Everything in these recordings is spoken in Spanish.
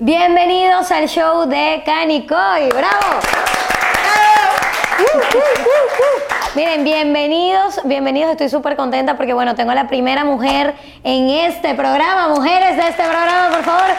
Bienvenidos al show de Canicoy. ¡Bravo! Miren, bienvenidos, bienvenidos. Estoy súper contenta porque, bueno, tengo la primera mujer en este programa. Mujeres de este programa, por favor.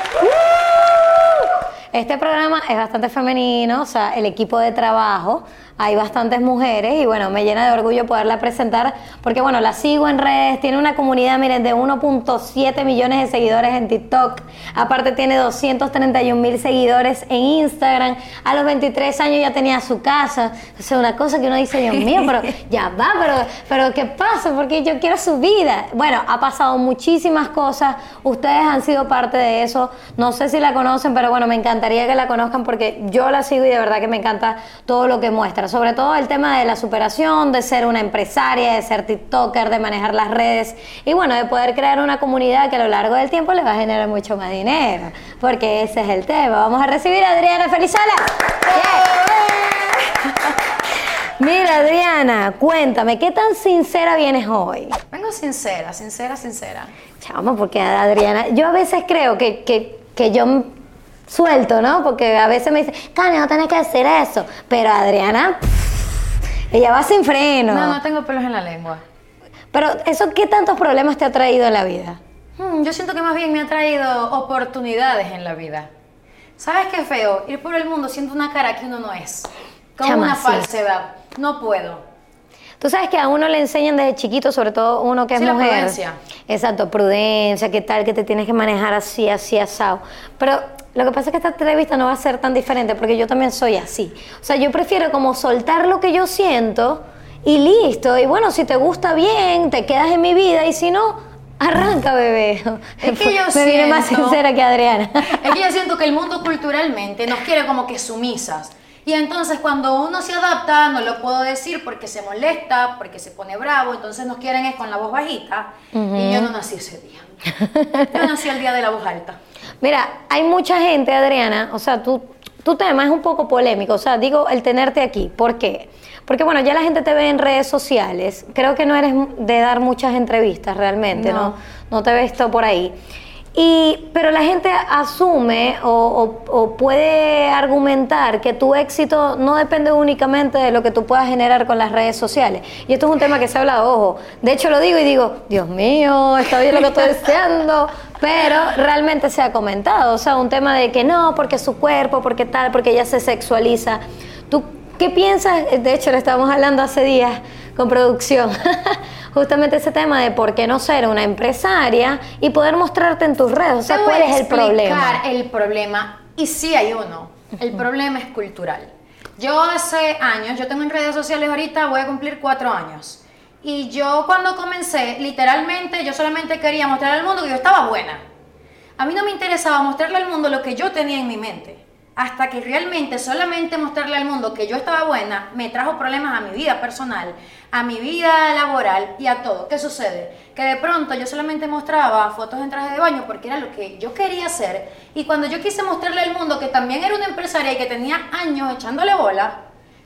Este programa es bastante femenino, o sea, el equipo de trabajo hay bastantes mujeres y bueno, me llena de orgullo poderla presentar porque bueno, la sigo en redes, tiene una comunidad, miren, de 1.7 millones de seguidores en TikTok, aparte tiene 231 mil seguidores en Instagram, a los 23 años ya tenía su casa, o sea, una cosa que uno dice, Dios mío, pero ya va, pero, pero ¿qué pasa? Porque yo quiero su vida. Bueno, ha pasado muchísimas cosas, ustedes han sido parte de eso, no sé si la conocen, pero bueno, me encantaría que la conozcan porque yo la sigo y de verdad que me encanta todo lo que muestra sobre todo el tema de la superación, de ser una empresaria, de ser TikToker, de manejar las redes y bueno, de poder crear una comunidad que a lo largo del tiempo les va a generar mucho más dinero, porque ese es el tema. Vamos a recibir a Adriana Felizola. Mira, Adriana, cuéntame, ¿qué tan sincera vienes hoy? Vengo sincera, sincera, sincera. Chamo, porque Adriana, yo a veces creo que, que, que yo suelto, ¿no? Porque a veces me dicen, Cani, no tienes que hacer eso. Pero Adriana, ella va sin freno. No, no tengo pelos en la lengua. Pero eso, ¿qué tantos problemas te ha traído en la vida? Hmm, yo siento que más bien me ha traído oportunidades en la vida. ¿Sabes qué feo? Ir por el mundo siendo una cara que uno no es. Como una falsedad. No puedo. Tú sabes que a uno le enseñan desde chiquito, sobre todo uno que es mujer. La prudencia. Exacto, prudencia, qué tal, que te tienes que manejar así, así, asado. Pero lo que pasa es que esta entrevista no va a ser tan diferente porque yo también soy así. O sea, yo prefiero como soltar lo que yo siento y listo. Y bueno, si te gusta bien, te quedas en mi vida y si no, arranca, bebé. Es que yo Me viene más sincera que Adriana. Es que yo siento que el mundo culturalmente nos quiere como que sumisas. Y entonces cuando uno se adapta, no lo puedo decir porque se molesta, porque se pone bravo, entonces nos quieren es con la voz bajita. Y yo no nací ese día. Yo nací el día de la voz alta. Mira, hay mucha gente, Adriana, o sea, tu, tu tema es un poco polémico, o sea, digo el tenerte aquí, ¿por qué? Porque bueno, ya la gente te ve en redes sociales, creo que no eres de dar muchas entrevistas realmente, ¿no? No, no te ves todo por ahí. Y, pero la gente asume o, puede argumentar que tu éxito no depende únicamente de lo que tú puedas generar con las redes sociales. Y esto es un tema que se ha hablado, ojo. De hecho lo digo y digo, Dios mío, está bien lo que estoy deseando. Pero realmente se ha comentado, o sea, un tema de que no, porque su cuerpo, porque tal, porque ella se sexualiza. ¿Tú qué piensas? De hecho, le estábamos hablando hace días con producción. justamente ese tema de por qué no ser una empresaria y poder mostrarte en tus redes. O sea, ¿cuál es el problema? El problema, y sí hay uno, el problema es cultural. Yo hace años, yo tengo en redes sociales ahorita, voy a cumplir cuatro años. Y yo cuando comencé, literalmente, yo solamente quería mostrar al mundo que yo estaba buena. A mí no me interesaba mostrarle al mundo lo que yo tenía en mi mente hasta que realmente solamente mostrarle al mundo que yo estaba buena me trajo problemas a mi vida personal, a mi vida laboral y a todo. ¿Qué sucede? Que de pronto yo solamente mostraba fotos en traje de baño porque era lo que yo quería hacer y cuando yo quise mostrarle al mundo que también era una empresaria y que tenía años echándole bola,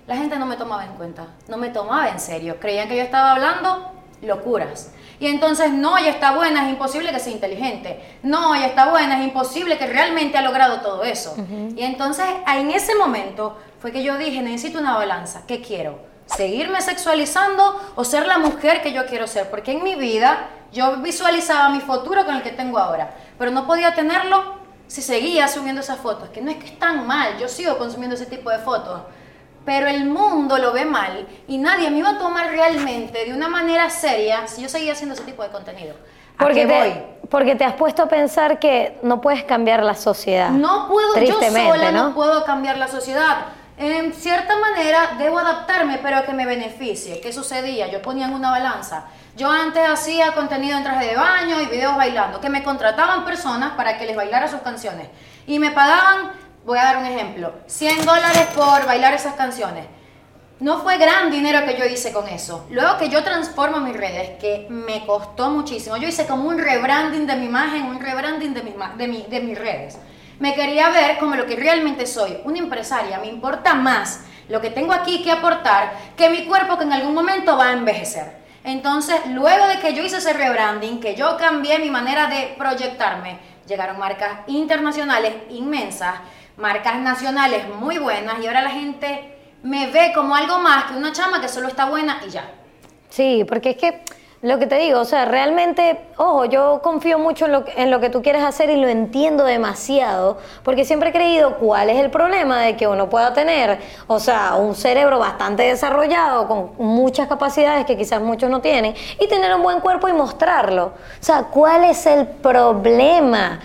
la gente no me tomaba en cuenta, no me tomaba en serio. Creían que yo estaba hablando locuras. Y entonces, no, ella está buena, es imposible que sea inteligente. No, ella está buena, es imposible que realmente ha logrado todo eso. Y entonces, en ese momento fue que yo dije, necesito una balanza. ¿Qué quiero? ¿Seguirme sexualizando o ser la mujer que yo quiero ser? Porque en mi vida yo visualizaba mi futuro con el que tengo ahora, pero no podía tenerlo si seguía subiendo esas fotos. Que no es que es tan mal, yo sigo consumiendo ese tipo de fotos pero el mundo lo ve mal y nadie me iba a tomar realmente de una manera seria si yo seguía haciendo ese tipo de contenido. porque te, Porque te has puesto a pensar que no puedes cambiar la sociedad. No puedo, yo sola ¿no? puedo cambiar la sociedad. En cierta manera debo adaptarme, pero que me beneficie. ¿Qué sucedía? Yo ponía en una balanza. Yo antes hacía contenido en traje de baño y videos bailando, que me contrataban personas para que les bailara sus canciones. Y me pagaban voy a dar un ejemplo, 100 dólares por bailar esas canciones. No fue gran dinero que yo hice con eso. Luego que yo transformo mis redes, que me costó muchísimo, yo hice como un rebranding de mi imagen, un rebranding de, mi, de, de mis redes. Me quería ver como lo que realmente soy, una empresaria. Me importa más lo que tengo aquí que aportar que mi cuerpo que en algún momento va a envejecer. Entonces, luego de que yo hice ese rebranding, que yo cambié mi manera de proyectarme, llegaron marcas internacionales inmensas, marcas nacionales muy buenas y ahora la gente me ve como algo más que una chama que solo está buena y ya. Sí, porque es que lo que te digo, o sea, realmente, ojo, yo confío mucho en lo, en lo que tú quieres hacer y lo entiendo demasiado, porque siempre he creído cuál es el problema de que uno pueda tener, o sea, un cerebro bastante desarrollado, con muchas capacidades que quizás muchos no tienen, y tener un buen cuerpo y mostrarlo. O sea, ¿cuál es el problema?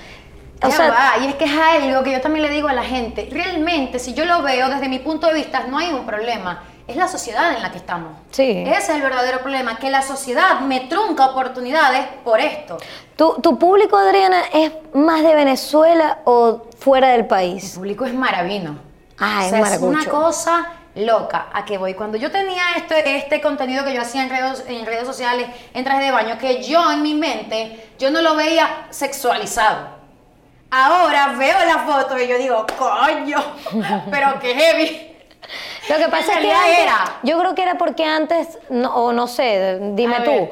O sea, va, y es que es algo que yo también le digo a la gente, realmente, si yo lo veo desde mi punto de vista, no hay un problema es la sociedad en la que estamos. Sí. Ese es el verdadero problema, que la sociedad me trunca oportunidades por esto. ¿Tu, tu público, Adriana, es más de Venezuela o fuera del país? El público es maravino. Ah, o sea, es una cosa loca. ¿A qué voy? Cuando yo tenía este, este contenido que yo hacía en redes, en redes sociales, en trajes de baño, que yo en mi mente, yo no lo veía sexualizado. Ahora veo la foto y yo digo, coño, pero qué heavy. Lo que pasa es que era. yo creo que era porque antes, o no sé, dime tú,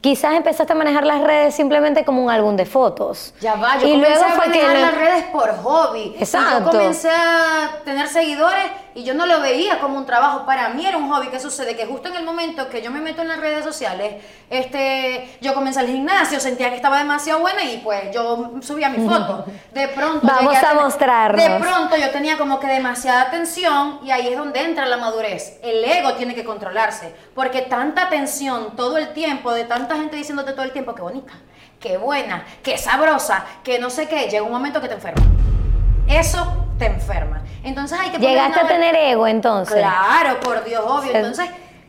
quizás empezaste a manejar las redes simplemente como un álbum de fotos. Ya va, yo y comencé luego a manejar las redes por hobby. Exacto. yo comencé a tener seguidores y yo no lo veía como un trabajo, para mí era un hobby. ¿Qué sucede? Que justo en el momento que yo me meto en las redes sociales, este, yo comencé al gimnasio, sentía que estaba demasiado buena y pues yo subía mi foto. De pronto... Vamos a, a De pronto yo tenía como que demasiada atención y ahí es donde entra la madurez. El ego tiene que controlarse, porque tanta atención todo el tiempo, de tanta gente diciéndote todo el tiempo, qué bonita, qué buena, qué sabrosa, que no sé qué, llega un momento que te enferma. Eso te enferma. Entonces hay que... Llegaste a tener ego entonces. Claro, por Dios, obvio. Entonces...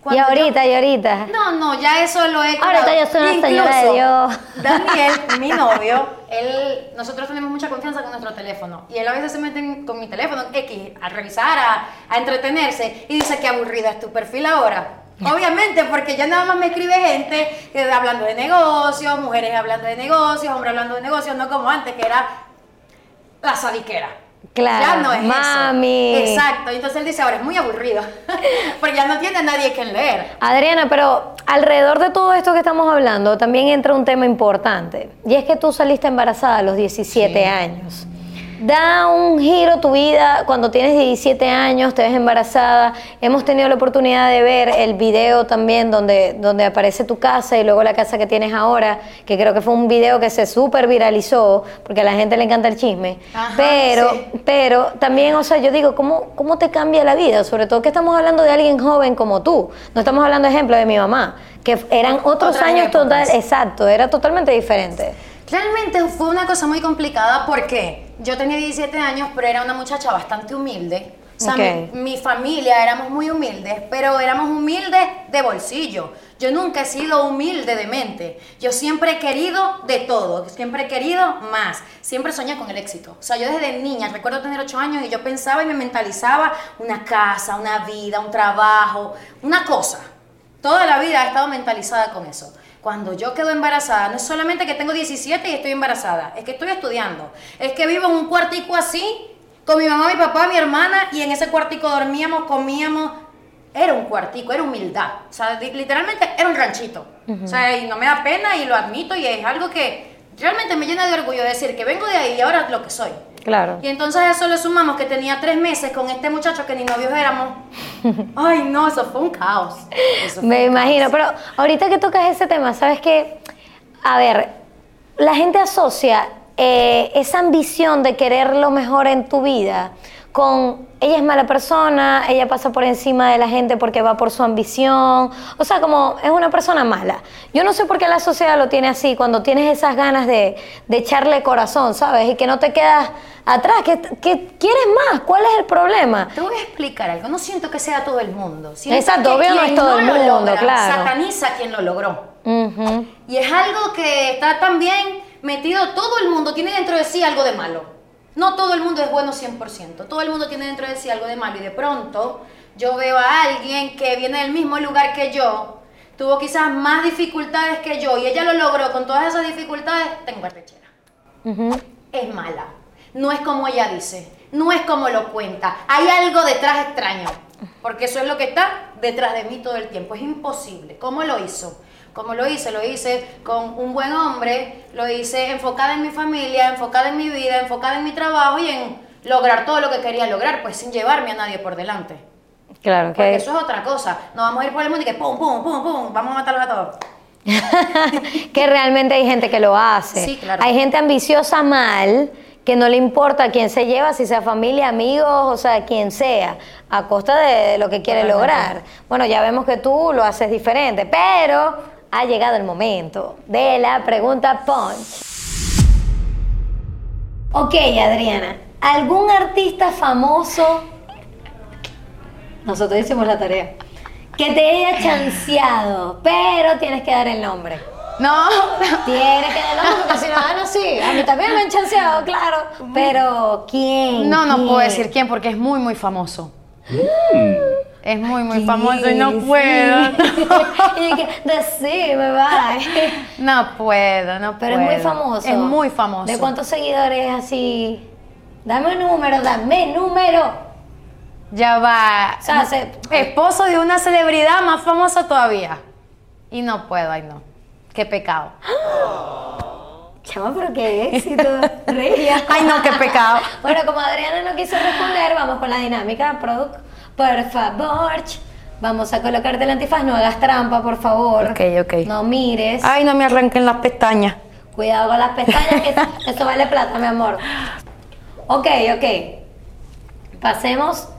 Y ahorita, y ahorita. No, no, ya eso lo he Ahorita yo soy una señora de Dios. Daniel, mi novio, él, nosotros tenemos mucha confianza con nuestro teléfono. Y él a veces se mete con mi teléfono X a revisar, a, a entretenerse, y dice que aburrida es tu perfil ahora. Obviamente, porque ya nada más me escribe gente que, hablando de negocios, mujeres hablando de negocios, hombres hablando de negocios, no como antes, que era la sadiquera. Claro, ya no es mami. Eso. Exacto. Entonces él dice, ahora es muy aburrido, porque ya no tiene nadie que leer. Adriana, pero alrededor de todo esto que estamos hablando, también entra un tema importante. Y es que tú saliste embarazada a los 17 años da un giro tu vida cuando tienes 17 años, te ves embarazada. Hemos tenido la oportunidad de ver el video también donde, donde aparece tu casa y luego la casa que tienes ahora, que creo que fue un video que se súper viralizó, porque a la gente le encanta el chisme. pero, pero también, o sea, yo digo, ¿cómo, ¿cómo te cambia la vida? Sobre todo que estamos hablando de alguien joven como tú. No estamos hablando, ejemplo, de mi mamá, que eran otros años total, exacto, era totalmente diferente. Realmente fue una cosa muy complicada porque yo tenía 17 años, pero era una muchacha bastante humilde. O sea, mi, familia éramos muy humildes, pero éramos humildes de bolsillo. Yo nunca he sido humilde de mente. Yo siempre he querido de todo, siempre he querido más. Siempre soñé con el éxito. O sea, yo desde niña, recuerdo tener 8 años y yo pensaba y me mentalizaba una casa, una vida, un trabajo, una cosa. Toda la vida he estado mentalizada con eso. Cuando yo quedo embarazada, no es solamente que tengo 17 y estoy embarazada, es que estoy estudiando, es que vivo en un cuartico así, con mi mamá, mi papá, mi hermana, y en ese cuartico dormíamos, comíamos. Era un cuartico, era humildad. O sea, literalmente era un ranchito. O sea, y no me da pena y lo admito y es algo que realmente me llena de orgullo decir que vengo de ahí y ahora lo que soy. Claro. Y entonces a eso le sumamos que tenía tres meses con este muchacho que ni novios éramos. Ay, no, eso fue un caos. Me imagino, pero ahorita que tocas ese tema, ¿sabes qué? A ver, la gente asocia eh, esa ambición de querer lo mejor en tu vida con ella es mala persona, ella pasa por encima de la gente porque va por su ambición, o sea, como es una persona mala. Yo no sé por qué la sociedad lo tiene así, cuando tienes esas ganas de, echarle corazón, ¿sabes? Y que no te quedas atrás, que, quieres más, ¿cuál es el problema? Te voy a explicar algo, no siento que sea todo el mundo. Exacto, obvio no es todo el mundo, claro. Sataniza a quien lo logró. Y es algo que está también metido, todo el mundo tiene dentro de sí algo de malo. No todo el mundo es bueno 100%, todo el mundo tiene dentro de sí algo de malo y de pronto yo veo a alguien que viene del mismo lugar que yo, tuvo quizás más dificultades que yo y ella lo logró con todas esas dificultades, tengo arrechera. Es mala, no es como ella dice, no es como lo cuenta, hay algo detrás extraño, porque eso es lo que está detrás de mí todo el tiempo, es imposible. ¿Cómo lo hizo? Como lo hice, lo hice con un buen hombre, lo hice enfocada en mi familia, enfocada en mi vida, enfocada en mi trabajo y en lograr todo lo que quería lograr, pues sin llevarme a nadie por delante. Claro, Porque que eso es otra cosa. No vamos a ir por el mundo y que pum, pum, pum, pum, vamos a matarlos a todos. que realmente hay gente que lo hace. Sí, claro. Hay gente ambiciosa mal que no le importa quién se lleva, si sea familia, amigos, o sea, quien sea, a costa de lo que quiere Totalmente. lograr. Bueno, ya vemos que tú lo haces diferente, pero ha llegado el momento de la pregunta punch. Ok, Adriana, ¿algún artista famoso? Nosotros hicimos la tarea. Que te haya chanceado, pero tienes que dar el nombre. No, Tiene que dar el nombre porque si no, ah, no, sí. A mí también me han chanceado, claro. Pero, ¿quién? no, no ¿Quién? puedo decir quién porque es muy, muy famoso. Es muy, muy famoso y no puedo. y que, decime, bye. No puedo, no Pero puedo. es muy famoso. Es muy famoso. ¿De cuántos seguidores así? Dame un número, dame número. Ya va. O sea, se- Esposo de una celebridad más famosa todavía. Y no puedo, ay no. Qué pecado. Chama, pero qué éxito. Regia. Ay no, qué pecado. Bueno, como Adriana no quiso responder, vamos con la dinámica. Product, por favor. Vamos a colocarte el antifaz. No hagas trampa, por favor. Ok, ok. No mires. Ay, no me arranquen las pestañas. Cuidado con las pestañas, que eso vale plata, mi amor. Ok, ok. Pasemos.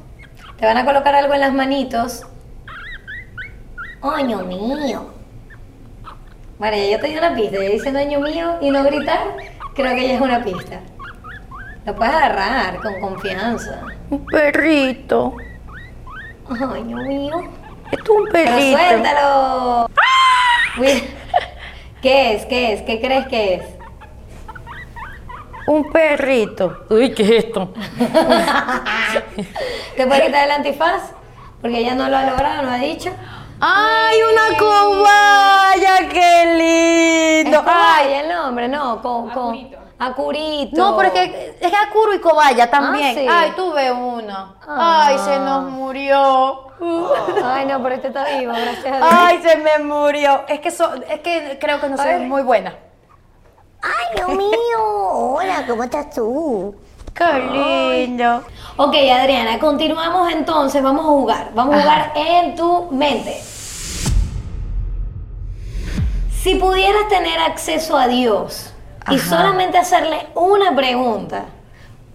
Te van a colocar algo en las manitos. Año mío. Bueno, ya yo te di una pista. Ya diciendo año mío y no gritar, creo que ya es una pista. Lo puedes agarrar con confianza. Un perrito. Año mío. Esto es un Pero perrito. suéltalo. Uy, ¿Qué es? ¿Qué es? ¿Qué crees que es? Un perrito. Uy, ¿qué es esto? ¿Te puedes quitar el antifaz? Porque ella no lo ha logrado, no ha dicho. ¡Ay, una cobaya! ¡Qué Es lindo! ¡Ay! El nombre, no, con, con Acurito. No, pero es que es que Akuro y Cobaya también. Ah, sí. Ay, tuve uno. Ah. Ay, se nos murió. Ay, no, pero este está vivo, gracias a Dios. Ay, se me murió. Es que so- es que creo que no soy muy buena. Ay, Dios mío. Hola, ¿cómo estás tú? Qué lindo. Ok, Adriana, continuamos entonces. Vamos a jugar. Vamos a jugar en tu mente. Si pudieras tener acceso a Dios y solamente hacerle una pregunta,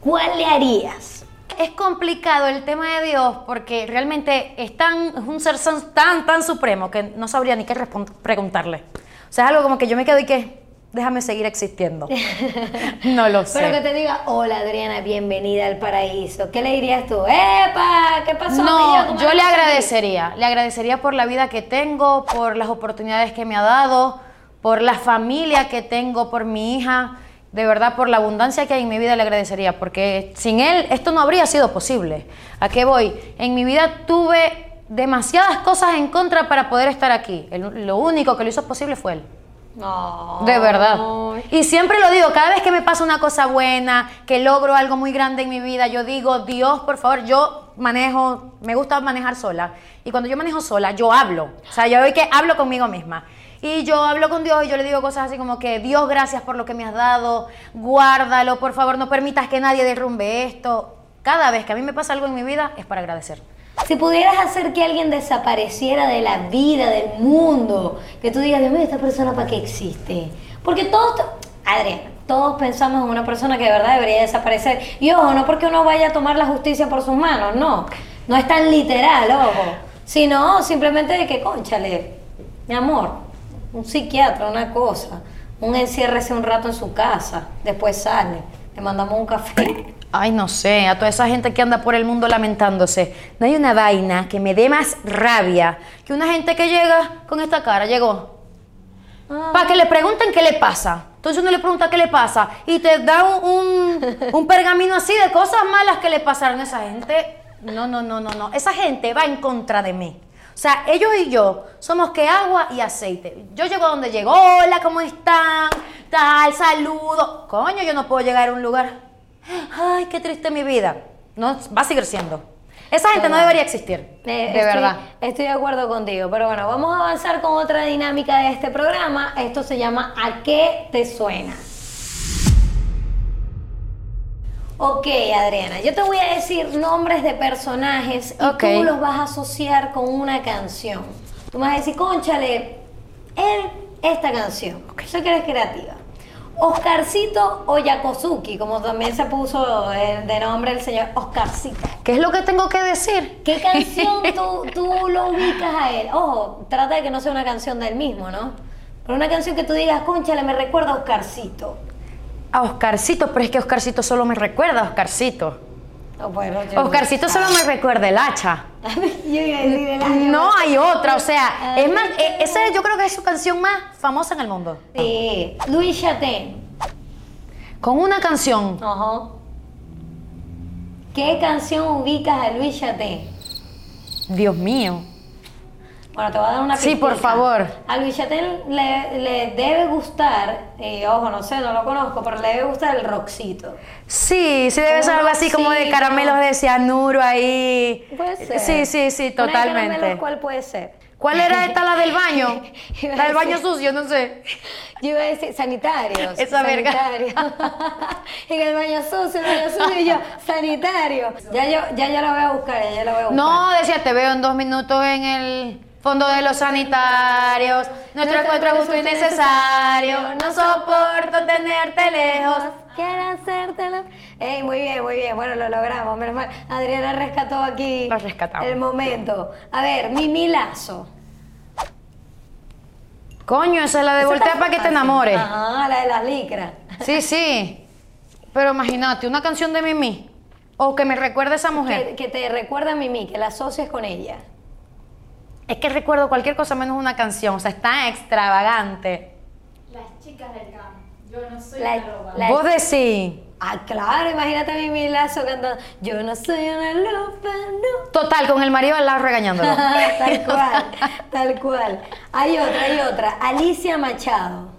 ¿cuál le harías? Es complicado el tema de Dios porque realmente es, tan, es un ser tan, tan supremo que no sabría ni qué preguntarle. O sea, es algo como que yo me quedo y que déjame seguir existiendo. no lo sé. Pero que te diga, hola Adriana, bienvenida al paraíso. ¿Qué le dirías tú? ¡Epa! ¿Qué pasó? No, ¿Cómo yo le agradecería. Le agradecería por la vida que tengo, por las oportunidades que me ha dado, por la familia que tengo, por mi hija. De verdad, por la abundancia que hay en mi vida le agradecería, porque sin él esto no habría sido posible. ¿A qué voy? En mi vida tuve demasiadas cosas en contra para poder estar aquí. El- lo único que lo hizo posible fue él. No. De verdad. Y siempre lo digo, cada vez que me pasa una cosa buena, que logro algo muy grande en mi vida, yo digo, Dios, por favor, yo manejo, me gusta manejar sola. Y cuando yo manejo sola, yo hablo. O sea, yo hoy que hablo conmigo misma. Y yo hablo con Dios y yo le digo cosas así como que, Dios, gracias por lo que me has dado, guárdalo, por favor, no permitas que nadie derrumbe esto. Cada vez que a mí me pasa algo en mi vida es para agradecer. Si pudieras hacer que alguien desapareciera de la vida, del mundo, que tú digas, Dios mío, esta persona para qué existe. Porque todos, Adriana, todos pensamos en una persona que de verdad debería desaparecer. Y ojo, no porque uno vaya a tomar la justicia por sus manos, no. No es tan literal, ojo. Sino simplemente de que, conchale, mi amor, un psiquiatra, una cosa. Un enciérrese un rato en su casa, después sale, le mandamos un café. Ay, no sé, a toda esa gente que anda por el mundo lamentándose. No hay una vaina que me dé más rabia que una gente que llega con esta cara, llegó. Ah. Para que le pregunten qué le pasa. Entonces uno le pregunta qué le pasa y te da un, un- un pergamino así de cosas malas que le pasaron a esa gente. No, no, no, no, no. Esa gente va en contra de mí. O sea, ellos y yo somos que agua y aceite. Yo llego a donde llego. Hola, ¿cómo están? Tal, saludo. Coño, yo no puedo llegar a un lugar. Ay, qué triste mi vida. No, va a seguir siendo. Esa gente no debería existir. Eh, de estoy- verdad. Estoy de acuerdo contigo, pero bueno, vamos a avanzar con otra dinámica de este programa. Esto se llama ¿A qué te suena? Ok, Adriana, yo te voy a decir nombres de personajes y Ok. tú los vas a asociar con una canción. Tú me vas a decir, conchale, él, esta canción. Sé que eres creativa. Oscarcito o Yakosuki, como también se puso de nombre el señor Oscarcito. ¿Qué es lo que tengo que decir? ¿Qué canción tú, tú lo ubicas a él? Ojo, trata de que no sea una canción del mismo, ¿no? Pero una canción que tú digas, conchale, me recuerda a Oscarcito. A Oscarcito, pero es que Oscarcito solo me recuerda a Oscarcito. Bueno, Oscarcito solo me recuerda el hacha. No hay otra, o sea, Ay, es más, eh, esa yo creo que es su canción más famosa en el mundo. Sí, Luis Chaten. Con una canción, Ajá. ¿Qué canción ubicas a Luis Chaten? Dios mío. Bueno, te voy a dar una Sí, por favor. A Luis le, le debe gustar, eh, ojo, no sé, no lo conozco, pero le debe gustar el rockcito. Sí, sí debe ser algo así como de caramelos de cianuro ahí. Puede ser. Sí, sí, sí, Una de totalmente. ¿Cuál puede ser? ¿Cuál era esta la del baño? La del baño sucio, no sé. Yo iba a decir sanitarios. Esa verga. sanitarios. en el baño sucio, el baño sucio y yo, sanitario. Ya yo, ya yo la voy a buscar, ya yo la voy a buscar. No, decía, te veo en dos minutos en el fondo de los sanitarios. Nuestro encuentro justo y necesario. No soporto tenerte lejos. Quiero hacértelo. Ey, muy bien, muy bien. Bueno, lo logramos. Menos mal. Adriana rescató aquí Lo rescatamos. el momento. A ver, Mimi Lazo. Coño, esa es la de Esa voltea para que te enamores. Ajá, la de las licras. Sí, sí. Pero imagínate, una canción de Mimi. O que me recuerde a esa mujer. Que, que te recuerda a Mimi, que la asocies con ella. Es que recuerdo cualquier cosa menos una canción. O sea, es tan extravagante. Las chicas del campo. Yo no soy La- una loba. la- Vos decís. Ah, claro, imagínate a Mimi Lazo cantando Yo no soy una loba, no. Total, con el marido al lado regañándolo. tal cual, tal cual. Hay otra, hay otra. Alicia Machado.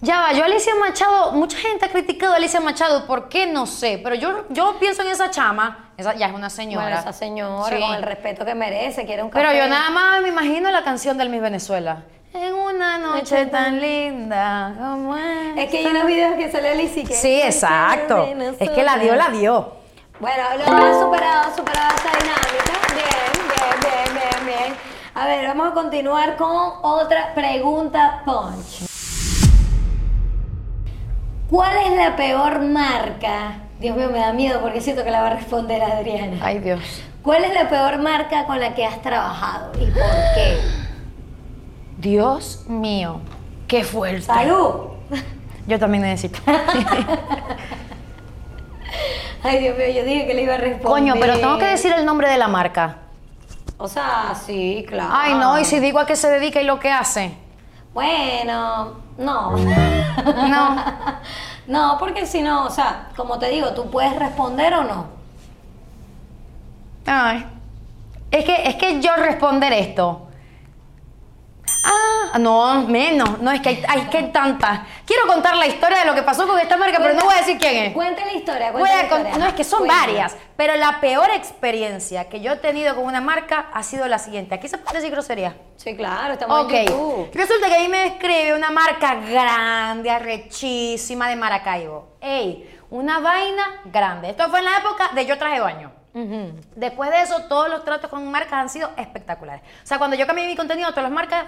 Ya va, yo Alicia Machado, mucha gente ha criticado a Alicia Machado, ¿por qué? No sé, pero yo, yo pienso en esa chama, esa ya es una señora. Bueno, esa señora, Sí. con el respeto que merece, quiere un café. Pero yo nada más me imagino la canción del Miss Venezuela. En una noche tan linda como esta. Es que hay unos videos que sale Alicia que... Sí, exacto. Es que la dio, la dio. Bueno, lo has superado, superado esta dinámica. Bien, bien, bien, bien, bien. A ver, vamos a continuar con otra pregunta punch. ¿Cuál es la peor marca? Dios mío, me da miedo porque siento que la va a responder Adriana. Ay, Dios. ¿Cuál es la peor marca con la que has trabajado y por qué? Dios mío. Qué fuerte. ¡Salud! Yo también necesito. Ay, Dios mío, yo dije que le iba a responder. Coño, pero tengo que decir el nombre de la marca. O sea, sí, claro. Ay, no, y si digo a qué se dedica y lo que hace. Bueno, no. No. no, porque si no, o sea, como te digo, tú puedes responder o no. Ay. Es que, es que yo responder esto. Ah, no, menos. No, es que hay, hay que hay tantas. Quiero contar la historia de lo que pasó con esta marca, pero no voy a decir quién es. Cuenta la historia, con- historia. no, es que son varias, pero la peor experiencia que yo he tenido con una marca ha sido la siguiente. Aquí se puede decir grosería. Sí, claro, estamos Ok. en YouTube. Resulta que a mí me escribe una marca grande, arrechísima de Maracaibo. Ey, una vaina grande. Esto fue en la época de yo traje baño. Después de eso, todos los tratos con marcas han sido espectaculares. O sea, cuando yo cambié mi contenido, todas las marcas,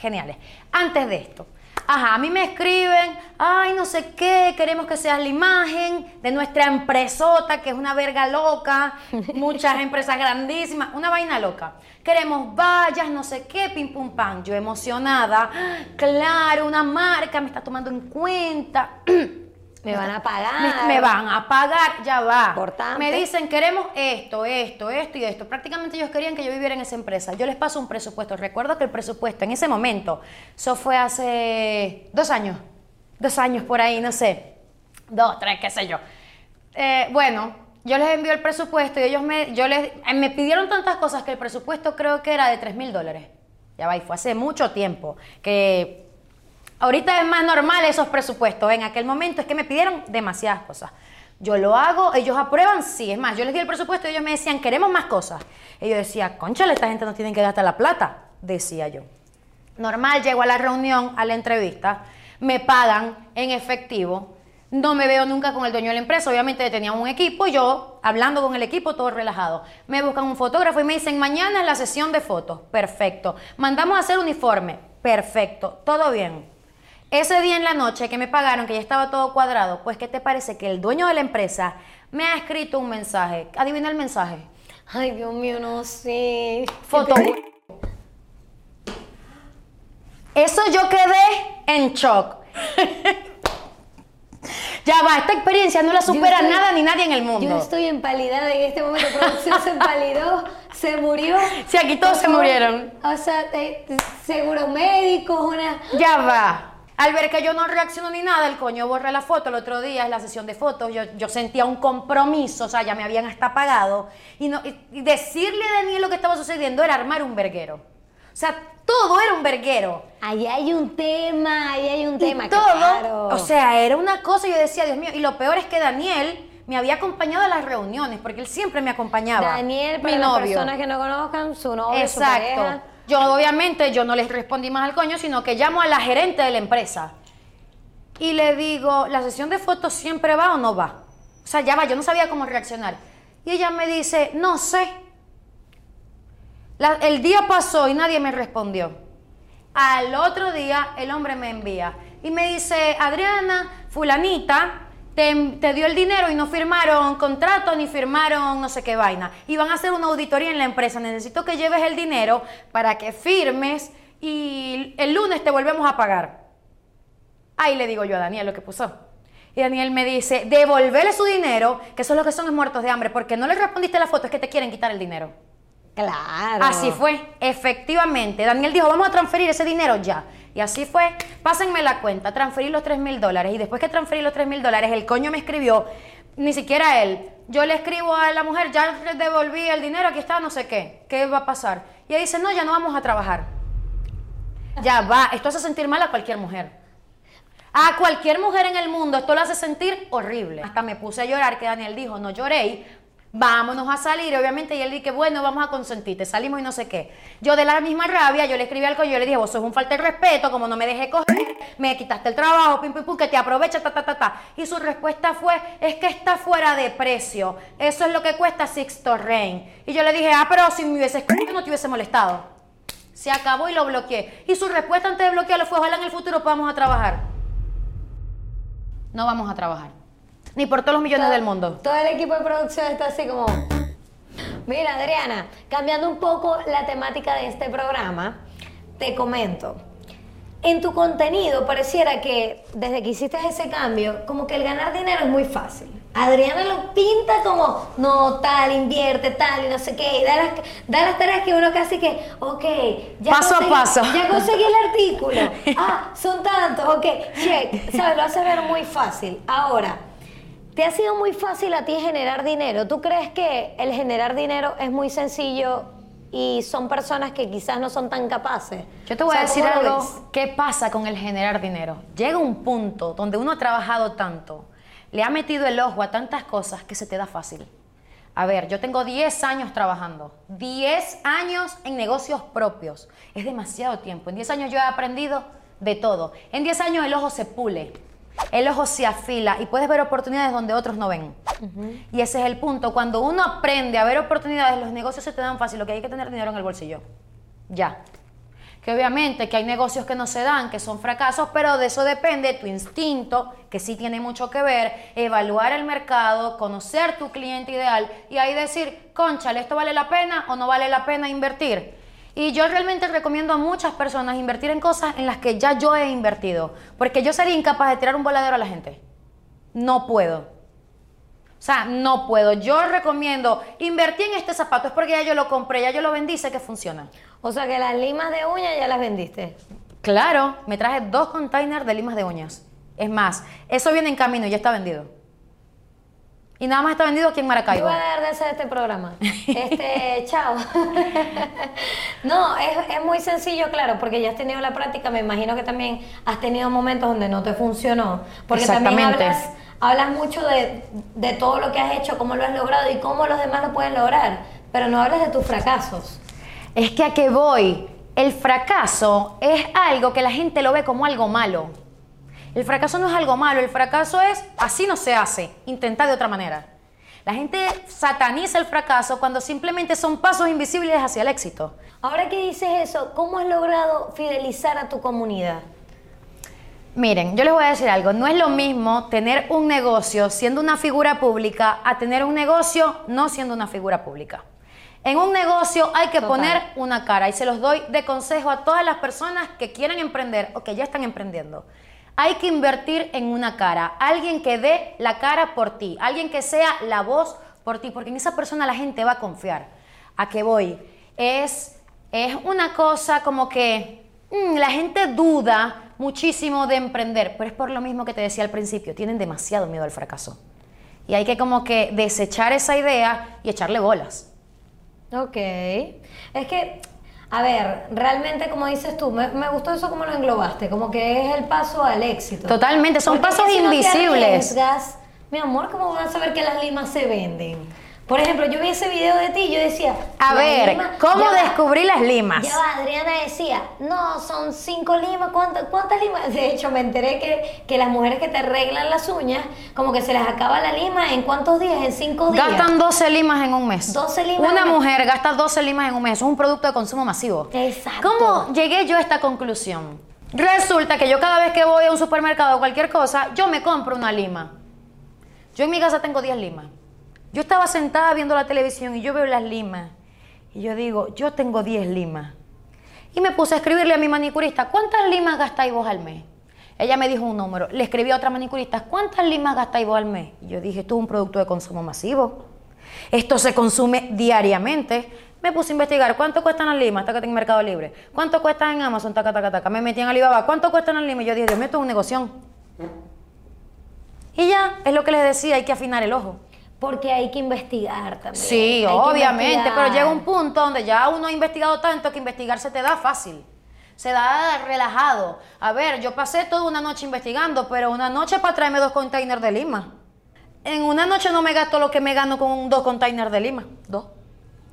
geniales. Antes de esto, ajá, a mí me escriben, ay, no sé qué, queremos que seas la imagen de nuestra empresota, que es una verga loca, muchas empresas grandísimas, una vaina loca. Queremos vallas, no sé qué, pim pum pam. Yo emocionada, claro, una marca me está tomando en cuenta. Me van a pagar. Me, me van a pagar, ya va. Importante. Me dicen, queremos esto, esto, esto y esto. Prácticamente ellos querían que yo viviera en esa empresa. Yo les paso un presupuesto. Recuerdo que el presupuesto en ese momento, eso fue hace dos años, dos años por ahí, no sé, dos, tres, qué sé yo. Eh, bueno, yo les envío el presupuesto y ellos me, yo les, eh, me pidieron tantas cosas que el presupuesto creo que era de 3 mil dólares. Ya va, y fue hace mucho tiempo que Ahorita es más normal esos presupuestos. En aquel momento es que me pidieron demasiadas cosas. Yo lo hago, ellos aprueban, sí. Es más, yo les di el presupuesto y ellos me decían, queremos más cosas. Y yo decía, conchale, esta gente no tiene que gastar la plata, decía yo. Normal, llego a la reunión, a la entrevista, me pagan en efectivo, no me veo nunca con el dueño de la empresa, obviamente tenía un equipo, yo hablando con el equipo, todo relajado. Me buscan un fotógrafo y me dicen, mañana es la sesión de fotos, perfecto. Mandamos a hacer uniforme, perfecto, todo bien. Ese día en la noche que me pagaron, que ya estaba todo cuadrado, pues ¿qué te parece? Que el dueño de la empresa me ha escrito un mensaje. Adivina el mensaje. Ay, Dios mío, no sé. Foto. Eso yo quedé en shock. ya va, esta experiencia no la supera estoy- nada ni nadie en el mundo. Yo estoy empalidada en este momento. Producción se empalidó, se murió. Sí, aquí todos se murieron. O sea, eh, seguro médicos, una. Ya va. Al ver que yo no reacciono ni nada, el coño borra la foto. El otro día es la sesión de fotos. Yo, yo sentía un compromiso, o sea, ya me habían hasta pagado. Y, no, y- y decirle a Daniel lo que estaba sucediendo era armar un verguero. O sea, todo era un verguero. Ahí hay un tema, ahí hay un Y tema, todo, claro. o sea, era una cosa, yo decía, Dios mío, y lo peor es que Daniel me había acompañado a las reuniones, porque él siempre me acompañaba. Daniel, para mi las novio. personas que no conozcan, su novio, su pareja. Yo obviamente yo no les respondí más al coño, sino que llamo a la gerente de la empresa y le digo, ¿la sesión de fotos siempre va o no va? O sea, ya va, yo no sabía cómo reaccionar. Y ella me dice, no sé. El día pasó y nadie me respondió. Al otro día el hombre me envía y me dice, Adriana, fulanita, te, te dio el dinero y no firmaron contrato ni firmaron no sé qué vaina. Y van a hacer una auditoría en la empresa. Necesito que lleves el dinero para que firmes y el lunes te volvemos a pagar. Ahí le digo yo a Daniel lo que puso. Y Daniel me dice, devolverle su dinero, que son los que son es muertos de hambre, porque no le respondiste la foto, es que te quieren quitar el dinero. Claro. Así fue, efectivamente. Daniel dijo, vamos a transferir ese dinero ya. Y así fue, pásenme la cuenta, transferí los 3 mil dólares. Y después que transferí los 3 mil dólares, el coño me escribió, ni siquiera él. Yo le escribo a la mujer, ya le devolví el dinero, aquí está, no sé qué. ¿Qué va a pasar? Y ella dice, no, ya no vamos a trabajar. Ya va, esto hace sentir mal a cualquier mujer. A cualquier mujer en el mundo esto lo hace sentir horrible. Hasta me puse a llorar, que Daniel dijo, no lloréis, vámonos a salir. Obviamente, y él dije, bueno, vamos a consentirte, salimos y no sé qué. Yo de la misma rabia, yo le escribí al coño, yo le dije, vos sos un falta de respeto, como no me dejé coger, me quitaste el trabajo, pim, pim, pum, que te aprovecha, ta, ta, ta, ta. Y su respuesta fue, es que está fuera de precio. Eso es lo que cuesta Sixto Rain. Y yo le dije, ah, pero si me hubieses escrito no te hubiese molestado. Se acabó y lo bloqueé. Y su respuesta antes de bloquearlo fue, ojalá en el futuro podamos a trabajar. No vamos a trabajar. Ni por todos los millones Todo- del mundo. Todo el equipo de producción está así como. Mira, Adriana, cambiando un poco la temática de este programa, te comento. En tu contenido pareciera que desde que hiciste ese cambio, como que el ganar dinero es muy fácil. Adriana lo pinta como, no, tal, invierte, tal, y no sé qué, y da las, da las tareas que uno casi que, ok, ya Paso a conseguí- paso. Ya conseguí el artículo. Ah, son tantos, ok, check. ¿Sabes? Lo hace ver muy fácil. Ahora, ¿te ha sido muy fácil a ti generar dinero? ¿Tú crees que el generar dinero es muy sencillo y son personas que quizás no son tan capaces? Yo te voy O sea, a decir ¿cómo lo algo. ves? ¿Qué pasa con el generar dinero? Llega un punto donde uno ha trabajado tanto, le ha metido el ojo a tantas cosas que se te da fácil. A ver, yo tengo 10 años trabajando, 10 años en negocios propios. Es demasiado tiempo. En 10 años yo he aprendido de todo. En 10 años el ojo se pule, el ojo se afila y puedes ver oportunidades donde otros no ven. Y ese es el punto. Cuando uno aprende a ver oportunidades, los negocios se te dan fácil. Lo que hay que tener dinero en el bolsillo. Ya. Que obviamente que hay negocios que no se dan, que son fracasos, pero de eso depende tu instinto, que sí tiene mucho que ver, evaluar el mercado, conocer tu cliente ideal y ahí decir, conchale, ¿esto vale la pena o no vale la pena invertir? Y yo realmente recomiendo a muchas personas invertir en cosas en las que ya yo he invertido, porque yo sería incapaz de tirar un voladero a la gente. No puedo. O sea, no puedo. Yo recomiendo invertir en este zapato, es porque ya yo lo compré, ya yo lo vendí, sé que funciona. O sea que las limas de uñas ya las vendiste. Claro, me traje dos containers de limas de uñas. Es más, eso viene en camino y ya está vendido. Y nada más está vendido aquí en Yo Maracaibo. voy a dejar de hacer este programa. Este, chao. no, es, es muy sencillo, claro, porque ya has tenido la práctica. Me imagino que también has tenido momentos donde no te funcionó. Porque también Exactamente. hablas, hablas mucho de, de todo lo que has hecho, cómo lo has logrado y cómo los demás lo pueden lograr. Pero no hablas de tus fracasos. Es que a qué voy. El fracaso es algo que la gente lo ve como algo malo. El fracaso no es algo malo, el fracaso es así no se hace, intenta de otra manera. La gente sataniza el fracaso cuando simplemente son pasos invisibles hacia el éxito. Ahora que dices eso, ¿cómo has logrado fidelizar a tu comunidad? Miren, yo les voy a decir algo, no es lo mismo tener un negocio siendo una figura pública a tener un negocio no siendo una figura pública. En un negocio hay que Total. poner una cara y se los doy de consejo a todas las personas que quieren emprender o que ya están emprendiendo. Hay que invertir en una cara, alguien que dé la cara por ti, alguien que sea la voz por ti, porque en esa persona la gente va a confiar. ¿A qué voy? Es, es una cosa como que mm, la gente duda muchísimo de emprender, pero es por lo mismo que te decía al principio, tienen demasiado miedo al fracaso. Y hay que como que desechar esa idea y echarle bolas. Ok. Es que, a ver, realmente como dices tú, me, me gustó eso como lo englobaste, como que es el paso al éxito. Totalmente, son Porque pasos no te invisibles. arriesgas, mi amor, ¿cómo vas a saber que las limas se venden? Por ejemplo, yo vi ese video de ti y yo decía... A "La ver, lima- ¿cómo ya descubrí las limas? Ya va, Adriana decía, no, son cinco limas, ¿cuántas, cuántas limas? De hecho, me enteré que, que las mujeres que te arreglan las uñas, como que se les acaba la lima en cuántos días, en cinco días. Gastan 12 limas en un mes. 12 limas Una en un mes. mujer gasta 12 limas en un mes. Es un producto de consumo masivo. Exacto. ¿Cómo llegué yo a esta conclusión? Resulta que yo cada vez que voy a un supermercado o cualquier cosa, yo me compro una lima. Yo en mi casa tengo 10 limas. Yo estaba sentada viendo la televisión y yo veo las limas. Y yo digo, yo tengo 10 limas. Y me puse a escribirle a mi manicurista, ¿cuántas limas gastáis vos al mes? Ella me dijo un número. Le escribí a otra manicurista, ¿cuántas limas gastáis vos al mes? Y yo dije, esto es un producto de consumo masivo. Esto se consume diariamente. Me puse a investigar cuánto cuestan las limas, taca en Mercado Libre. ¿Cuánto cuestan en Amazon, taca, taca, taca. Me metí en Alibaba, ¿cuánto cuestan las limas? Y yo dije, Dios mío, esto es un negocio. Y ya, es lo que les decía, hay que afinar el ojo. Porque hay que investigar también. Sí, obviamente, pero llega un punto donde ya uno ha investigado tanto que investigar se te da fácil. Se da relajado. A ver, yo pasé toda una noche investigando, pero una noche para traerme dos containers de lima. En una noche no me gasto lo que me gano con dos containers de lima. Dos.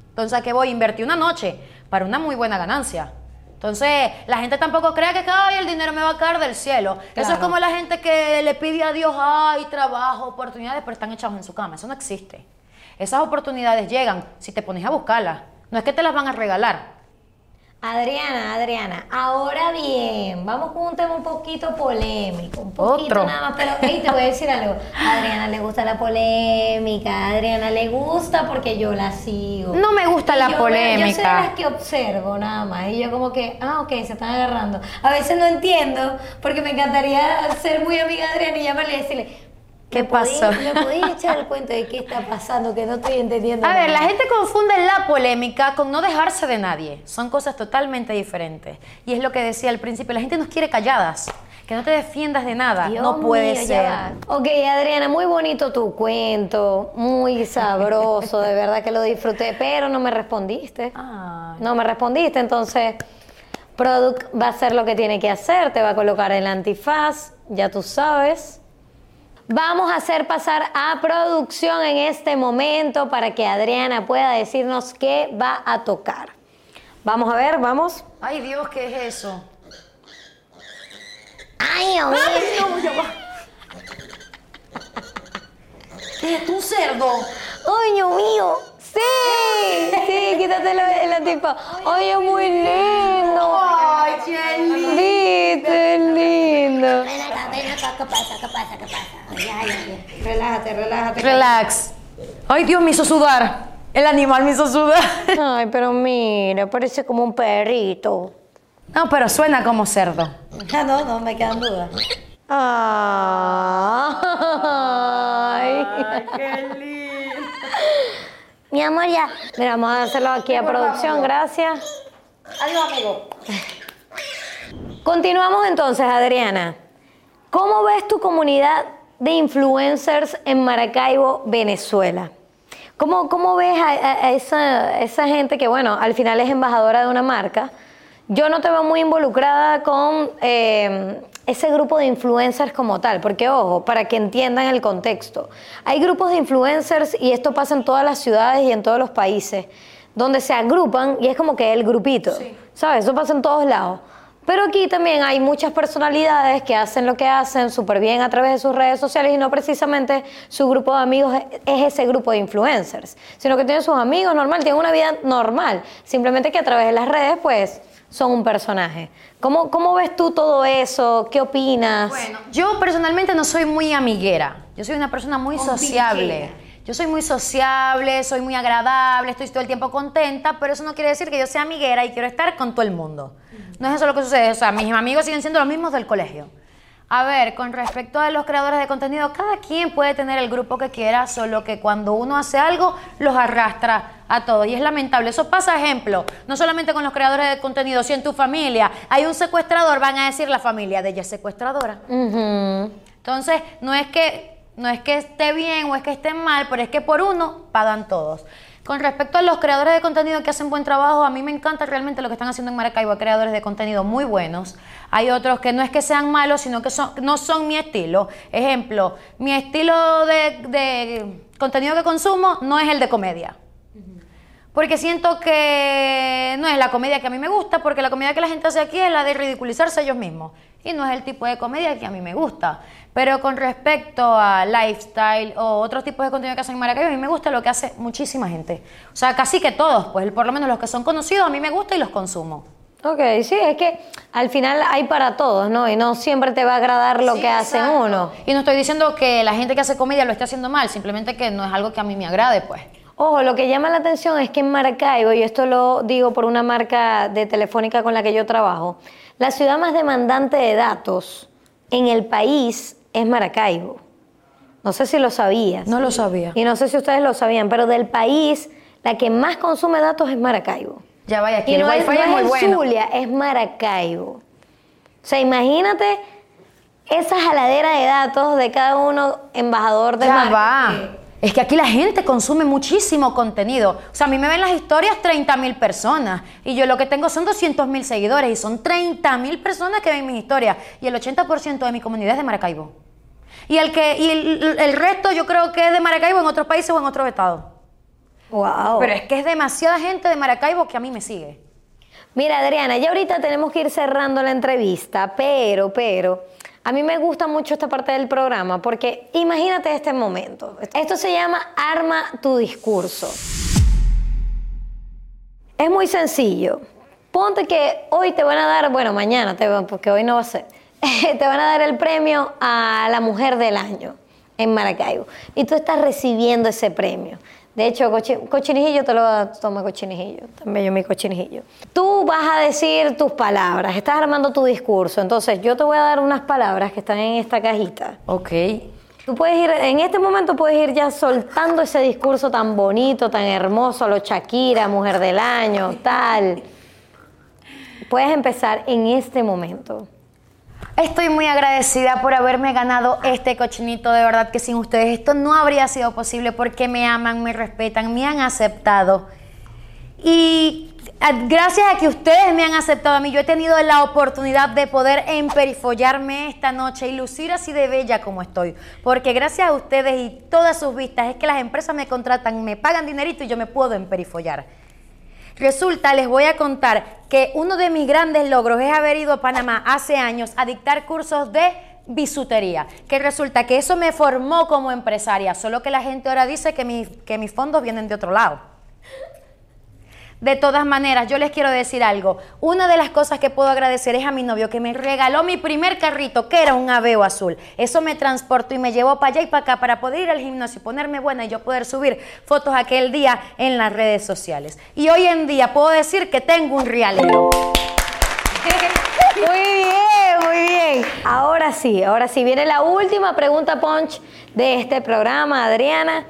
Entonces, ¿a qué voy? Invertí una noche para una muy buena ganancia. Entonces, la gente tampoco crea que ay, el dinero me va a caer del cielo. Eso es como la gente que le pide a Dios, ay, trabajo, oportunidades, pero están echados en su cama. Eso no existe. Esas oportunidades llegan si te pones a buscarlas. No es que te las van a regalar. Adriana, Adriana, ahora bien, vamos con un tema un poquito polémico, un poquito Otro. nada más, pero hey, te voy a decir algo. A Adriana le gusta la polémica, a Adriana le gusta porque yo la sigo. No me gusta Y la yo, bueno, Yo soy de polémica. las que observo nada más y yo como que, ah, ok, se están agarrando. A veces no entiendo porque me encantaría ser muy amiga de Adriana y llamarle y decirle, ¿Qué ¿me podí- pasó? ¿Me podías echar el cuento de qué está pasando? Que no estoy entendiendo. A ver, la gente confunde la polémica con no dejarse de nadie. Son cosas totalmente diferentes. Y es lo que decía al principio, la gente nos quiere calladas. Que no te defiendas de nada. Dios no puede mío, ser. Ok, Adriana, muy bonito tu cuento, muy sabroso, de verdad que lo disfruté, pero no me respondiste. Ay. No me respondiste, entonces Product va a hacer lo que tiene que hacer, te va a colocar el antifaz, ya tú sabes. Vamos a hacer pasar a producción en este momento para que Adriana pueda decirnos qué va a tocar. Vamos a ver, vamos. Ay, Dios, ¿qué es eso? Ay, Dios mío. no, ya va. ¿Qué es un cerdo? ¡Ay, Dios mío! ¡Sí! Sí, quítate el, el antifaz. ¡Ay, es muy lindo! Ay, Chelly. ¡Viste, es lindo! Ven acá, ven acá, ¿qué pasa? ¿Qué pasa? ¿Qué pasa? Relájate, relájate. Relax. Ay, Dios, me hizo sudar. El animal me hizo sudar. Ay, pero mira, parece como un perrito. No, pero suena como cerdo. Ah, no, no, me quedan dudas. Ay. qué lindo. Mi amor, ya. Mira, vamos a hacerlo aquí a producción, gracias. Adiós, amigo. Continuamos entonces, Adriana. ¿Cómo ves tu comunidad de influencers en Maracaibo, Venezuela. ¿Cómo, cómo ves a, a- a esa, esa gente que, bueno, al final es embajadora de una marca? Yo no te veo muy involucrada con eh, ese grupo de influencers como tal, porque ojo, para que entiendan el contexto, hay grupos de influencers y esto pasa en todas las ciudades y en todos los países, donde se agrupan y es como que el grupito, ¿sabes? Eso pasa en todos lados. Pero aquí también hay muchas personalidades que hacen lo que hacen súper bien a través de sus redes sociales y no precisamente su grupo de amigos es- es ese grupo de influencers, sino que tienen sus amigos normal, tienen una vida normal, simplemente que a través de las redes pues son un personaje. ¿Cómo, cómo ves tú todo eso? ¿Qué opinas? Bueno, yo personalmente no soy muy amiguera. Yo soy una persona muy sociable. Yo soy muy sociable, soy muy agradable, estoy todo el tiempo contenta, pero eso no quiere decir que yo sea amiguera y quiero estar con todo el mundo. No es eso lo que sucede. O sea, mis amigos siguen siendo los mismos del colegio. A ver, con respecto a los creadores de contenido, cada quien puede tener el grupo que quiera, solo que cuando uno hace algo, los arrastra a todos. Y es lamentable. Eso pasa, ejemplo, no solamente con los creadores de contenido, si en tu familia hay un secuestrador, van a decir la familia de ella es secuestradora. Entonces, no es que no es que esté bien o es que esté mal, pero es que por uno pagan todos. Con respecto a los creadores de contenido que hacen buen trabajo, a mí me encanta realmente lo que están haciendo en Maracaibo, hay creadores de contenido muy buenos. Hay otros que no es que sean malos, sino que son, no son mi estilo. Ejemplo, mi estilo de, de contenido que consumo no es el de comedia. Porque siento que no es la comedia que a mí me gusta, porque la comedia que la gente hace aquí es la de ridiculizarse ellos mismos. Y no es el tipo de comedia que a mí me gusta. Pero con respecto a lifestyle o otros tipos de contenido que hacen en Maracaibo, a mí me gusta lo que hace muchísima gente. O sea, casi que todos, pues por lo menos los que son conocidos, a mí me gusta y los consumo. Ok, sí, es que al final hay para todos, ¿no? Y no siempre te va a agradar lo Sí, que hace exacto. uno. Y no estoy diciendo que la gente que hace comedia lo esté haciendo mal, simplemente que no es algo que a mí me agrade, pues. Ojo, lo que llama la atención es que en Maracaibo, y esto lo digo por una marca de telefónica con la que yo trabajo, la ciudad más demandante de datos en el país es Maracaibo. No sé si lo sabías. No lo sabía. Y no sé si ustedes lo sabían, pero del país, la que más consume datos es Maracaibo. Ya vaya, aquí Y el no es, wifi no es muy es bueno. Zulia, es Maracaibo. O sea, imagínate esa jaladera de datos de cada uno embajador de Ya va. Es que aquí la gente consume muchísimo contenido. O sea, a mí me ven las historias 30 mil personas y yo lo que tengo son 200 mil seguidores y son 30 mil personas que ven mis historias y el 80% de mi comunidad es de Maracaibo. Y, el, que, y el, el resto yo creo que es de Maracaibo en otros países o en otros estados. Wow. Pero es que es demasiada gente de Maracaibo que a mí me sigue. Mira, Adriana, ya ahorita tenemos que ir cerrando la entrevista, pero, pero, a mí me gusta mucho esta parte del programa porque imagínate este momento. Esto se llama Arma tu discurso. Es muy sencillo. Ponte que hoy te van a dar, bueno, mañana, te, van- porque hoy no va a ser, te van a dar el premio a la mujer del año en Maracaibo. Y tú estás recibiendo ese premio. De hecho, cochi- cochinijillo te lo va a tomar cochinijillo. También yo mi cochinijillo. Tú vas a decir tus palabras, estás armando tu discurso. Entonces, yo te voy a dar unas palabras que están en esta cajita. Ok. Tú puedes ir, en este momento puedes ir ya soltando ese discurso tan bonito, tan hermoso, lo Shakira, mujer del año, tal. Puedes empezar en este momento. Estoy muy agradecida por haberme ganado este cochinito, de verdad que sin ustedes esto no habría sido posible porque me aman, me respetan, me han aceptado. Y a- gracias a que ustedes me han aceptado a mí, yo he tenido la oportunidad de poder emperifollarme esta noche y lucir así de bella como estoy. Porque gracias a ustedes y todas sus vistas es que las empresas me contratan, me pagan dinerito y yo me puedo emperifollar. Resulta, les voy a contar que uno de mis grandes logros es haber ido a Panamá hace años a dictar cursos de bisutería, que resulta que eso me formó como empresaria, solo que la gente ahora dice que, mi- que mis fondos vienen de otro lado. De todas maneras, yo les quiero decir algo. Una de las cosas que puedo agradecer es a mi novio que me regaló mi primer carrito, que era un Aveo azul. Eso me transportó y me llevó para allá y para acá para poder ir al gimnasio y ponerme buena y yo poder subir fotos aquel día en las redes sociales. Y hoy en día puedo decir que tengo un realero. Muy bien, muy bien. Ahora sí, ahora sí. Viene la última pregunta, Punch, de este programa, Adriana.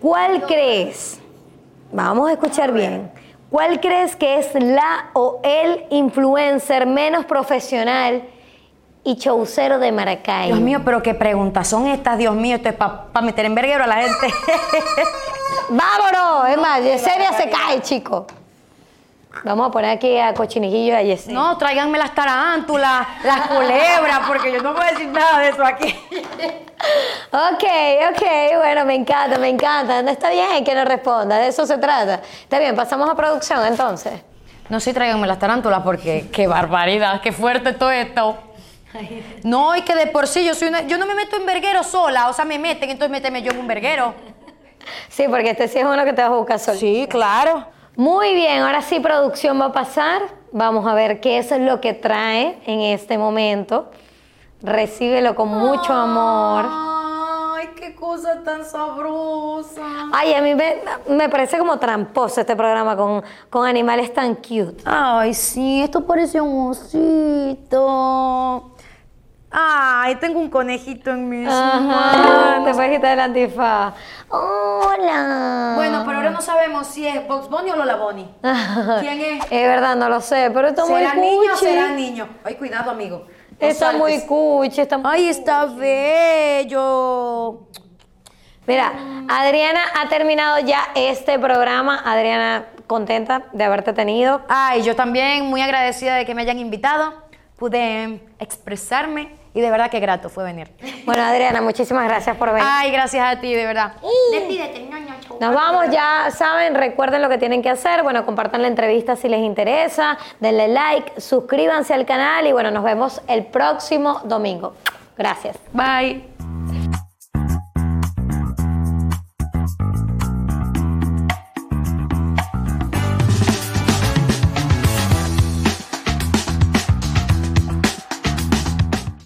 ¿Cuál crees? Vamos a escuchar bien. ¿Cuál crees que es la o el influencer menos profesional y chaucero de Maracay. Dios mío, pero qué preguntas son estas, Dios mío, esto es para meter en verguero a la gente. ¡Vámonos! Es más, Yesenia se cae, chico. Vamos a poner aquí a Cochinijillo y a Yesenia. no, tráiganme las tarántulas, las culebras, porque yo no puedo decir nada de eso aquí. Ok, ok, bueno, me encanta, me encanta. No está bien que no responda, de eso se trata. Está bien, pasamos a producción entonces. No, sí, tráiganme las tarántulas, porque qué barbaridad, qué fuerte todo esto. No, y que de por sí yo soy una, yo no me meto en verguero sola, o sea, me meten, entonces méteme yo en un verguero. Sí, porque este sí es uno que te vas a buscar solo. Sí, claro. Muy bien, ahora sí producción va a pasar. Vamos a ver qué es lo que trae en este momento. Recíbelo con mucho amor. Ay, qué cosa tan sabrosa. Ay, a mí me, me parece como tramposo este programa con, con animales tan cute. Ay, sí, esto parece un osito. Ay, tengo un conejito en mis Ajá, manos. te puedes quitar el antifaz. Hola. Bueno, pero ahora no sabemos si es Box Bunny o Lola Bunny. ¿Quién es? Es verdad, no lo sé, pero está muy ¿Será niño o cuchi. será niño? Ay, cuidado, amigo. No Está muy cuchi, está muy Ay, está bello. Mira, Adriana ha terminado ya este programa. Adriana, contenta de haberte tenido. Ay, yo también muy agradecida de que me hayan invitado. Pude expresarme y de verdad que grato fue venir. Bueno, Adriana, muchísimas gracias por venir. Ay, gracias a ti, de verdad. Despídete, chau. Nos vamos, ya saben, recuerden lo que tienen que hacer. Bueno, compartan la entrevista si les interesa, denle like, suscríbanse al canal y bueno, nos vemos el próximo domingo. Gracias. Bye.